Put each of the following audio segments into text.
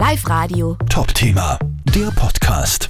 Live Radio. Top-Thema, der Podcast.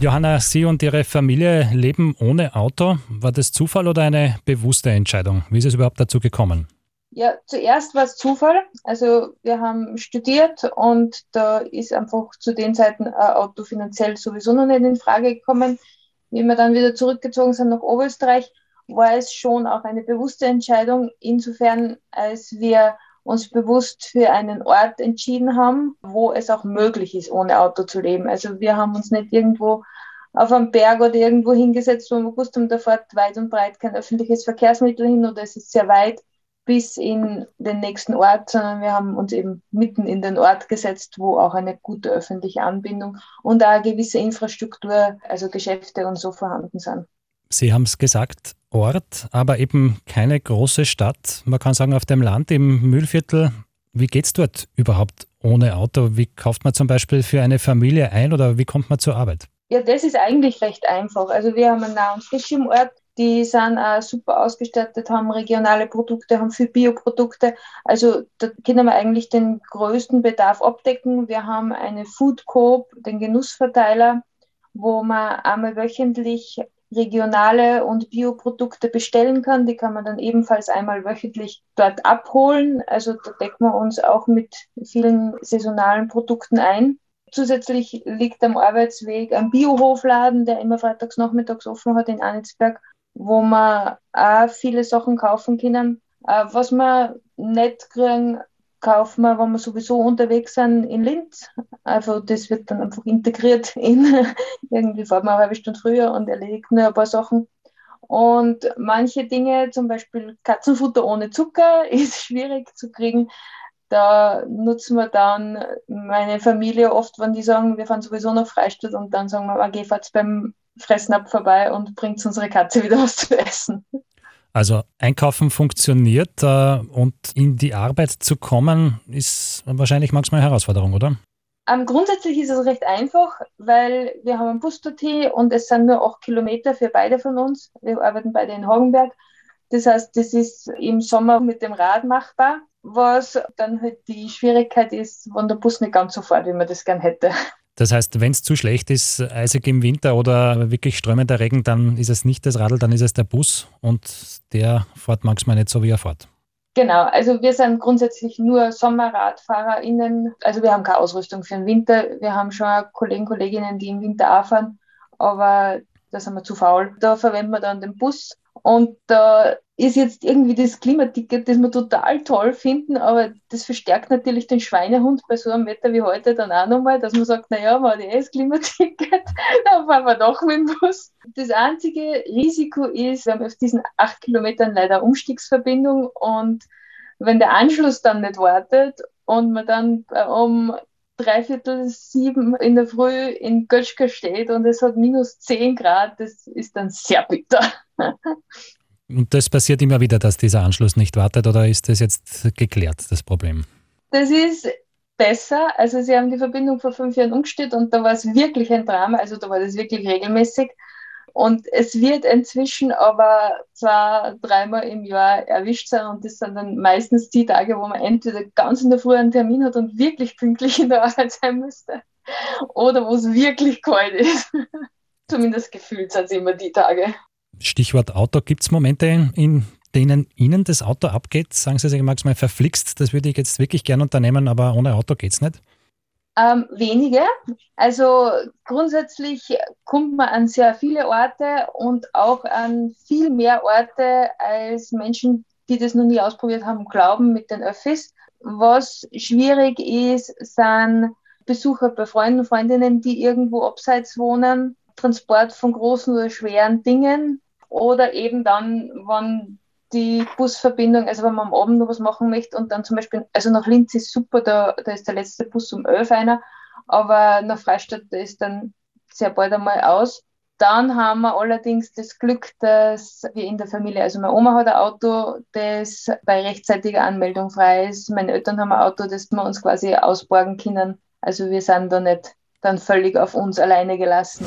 Johanna, Sie und Ihre Familie leben ohne Auto. War das Zufall oder eine bewusste Entscheidung? Wie ist es überhaupt dazu gekommen? Ja, zuerst war es Zufall. Also wir haben studiert und da ist einfach zu den Zeiten ein Auto finanziell sowieso noch nicht in Frage gekommen. Wie wir dann wieder zurückgezogen sind nach Oberösterreich, war es schon auch eine bewusste Entscheidung, insofern als wir uns bewusst für einen Ort entschieden haben, wo es auch möglich ist, ohne Auto zu leben. Also wir haben uns nicht irgendwo auf einem Berg oder irgendwo hingesetzt, wo wir gewusst haben, da fährt weit und breit kein öffentliches Verkehrsmittel hin oder es ist sehr weit bis in den nächsten Ort, sondern wir haben uns eben mitten in den Ort gesetzt, wo auch eine gute öffentliche Anbindung und auch eine gewisse Infrastruktur, also Geschäfte und so vorhanden sind. Sie haben es gesagt, Ort, aber eben keine große Stadt. Man kann sagen, auf dem Land im Mühlviertel, wie geht es dort überhaupt ohne Auto? Wie kauft man zum Beispiel für eine Familie ein oder wie kommt man zur Arbeit? Ja, das ist eigentlich recht einfach. Also wir haben einen Nah- und Frisch im Ort. Die sind auch super ausgestattet, haben regionale Produkte, haben viel Bioprodukte. Also da können wir eigentlich den größten Bedarf abdecken. Wir haben eine Food Coop, den Genussverteiler, wo man einmal wöchentlich regionale und Bioprodukte bestellen kann. Die kann man dann ebenfalls einmal wöchentlich dort abholen. Also da decken wir uns auch mit vielen saisonalen Produkten ein. Zusätzlich liegt am Arbeitsweg ein Biohofladen, der immer freitags nachmittags offen hat in Anitzberg, wo man auch viele Sachen kaufen können. Äh, was wir nicht kriegen, kaufen wir, wenn wir sowieso unterwegs sind, in Linz. Also das wird dann einfach integriert in, irgendwie fährt man eine halbe Stunde früher und erledigt nur ein paar Sachen. Und manche Dinge, zum Beispiel Katzenfutter ohne Zucker, ist schwierig zu kriegen. Da nutzen wir dann meine Familie oft, wenn die sagen, wir fahren sowieso nach Freistadt und dann sagen wir, okay, fahrt beim Fressen ab vorbei und bringt unsere Katze wieder was zu essen. Also einkaufen funktioniert äh, und in die Arbeit zu kommen, ist wahrscheinlich manchmal eine Herausforderung, oder? Um, ähm, grundsätzlich ist es recht einfach, weil wir haben ein Bus dorthin und es sind nur acht Kilometer für beide von uns. Wir arbeiten beide in Hagenberg. Das heißt, das ist im Sommer mit dem Rad machbar, was dann halt die Schwierigkeit ist, wenn der Bus nicht ganz so fährt, wie man das gern hätte. Das heißt, wenn es zu schlecht ist, eisig im Winter oder wirklich strömender Regen, dann ist es nicht das Radl, dann ist es der Bus und der fährt manchmal nicht so, wie er fährt. Genau, also wir sind grundsätzlich nur SommerradfahrerInnen. Also wir haben keine Ausrüstung für den Winter. Wir haben schon Kollegen, Kolleginnen, die im Winter auch fahren, aber da sind wir zu faul. Da verwenden wir dann den Bus und da ist jetzt irgendwie das Klimaticket, das wir total toll finden, aber das verstärkt natürlich den Schweinehund bei so einem Wetter wie heute dann auch nochmal, dass man sagt, naja, war eh das Klimaticket, dann fahren wir doch mit dem Bus. Das einzige Risiko ist, wir haben auf diesen acht Kilometern leider Umstiegsverbindung und wenn der Anschluss dann nicht wartet und man dann um dreiviertel sieben in der Früh in Götschke steht und es hat minus zehn Grad, das ist dann sehr bitter. Und das passiert immer wieder, dass dieser Anschluss nicht wartet oder ist das jetzt geklärt, das Problem? Das ist besser. Also sie haben die Verbindung vor fünf Jahren umgestellt und da war es wirklich ein Drama, also da war das wirklich regelmäßig. Und es wird inzwischen aber zwar dreimal im Jahr erwischt sein und das sind dann meistens die Tage, wo man entweder ganz in der Früh einen Termin hat und wirklich pünktlich in der Arbeit sein müsste oder wo es wirklich kalt ist. Zumindest gefühlt sind es immer die Tage. Stichwort Auto. Gibt es Momente, in denen Ihnen das Auto abgeht? Sagen Sie sich manchmal verflixt, das würde ich jetzt wirklich gern unternehmen, aber ohne Auto geht es nicht? Ähm, wenige. Also grundsätzlich kommt man an sehr viele Orte und auch an viel mehr Orte als Menschen, die das noch nie ausprobiert haben, glauben mit den Öffis. Was schwierig ist, sind Besucher bei Freunden und Freundinnen, die irgendwo abseits wohnen, Transport von großen oder schweren Dingen oder eben dann, wenn die Busverbindung, also wenn man am Abend noch was machen möchte und dann zum Beispiel, also nach Linz ist super, da, da ist der letzte Bus um 11 einer, aber nach Freistadt, ist dann sehr bald einmal aus. Dann haben wir allerdings das Glück, dass wir in der Familie, also meine Oma hat ein Auto, das bei rechtzeitiger Anmeldung frei ist. Meine Eltern haben ein Auto, das wir uns quasi ausborgen können. Also wir sind da nicht dann völlig auf uns alleine gelassen.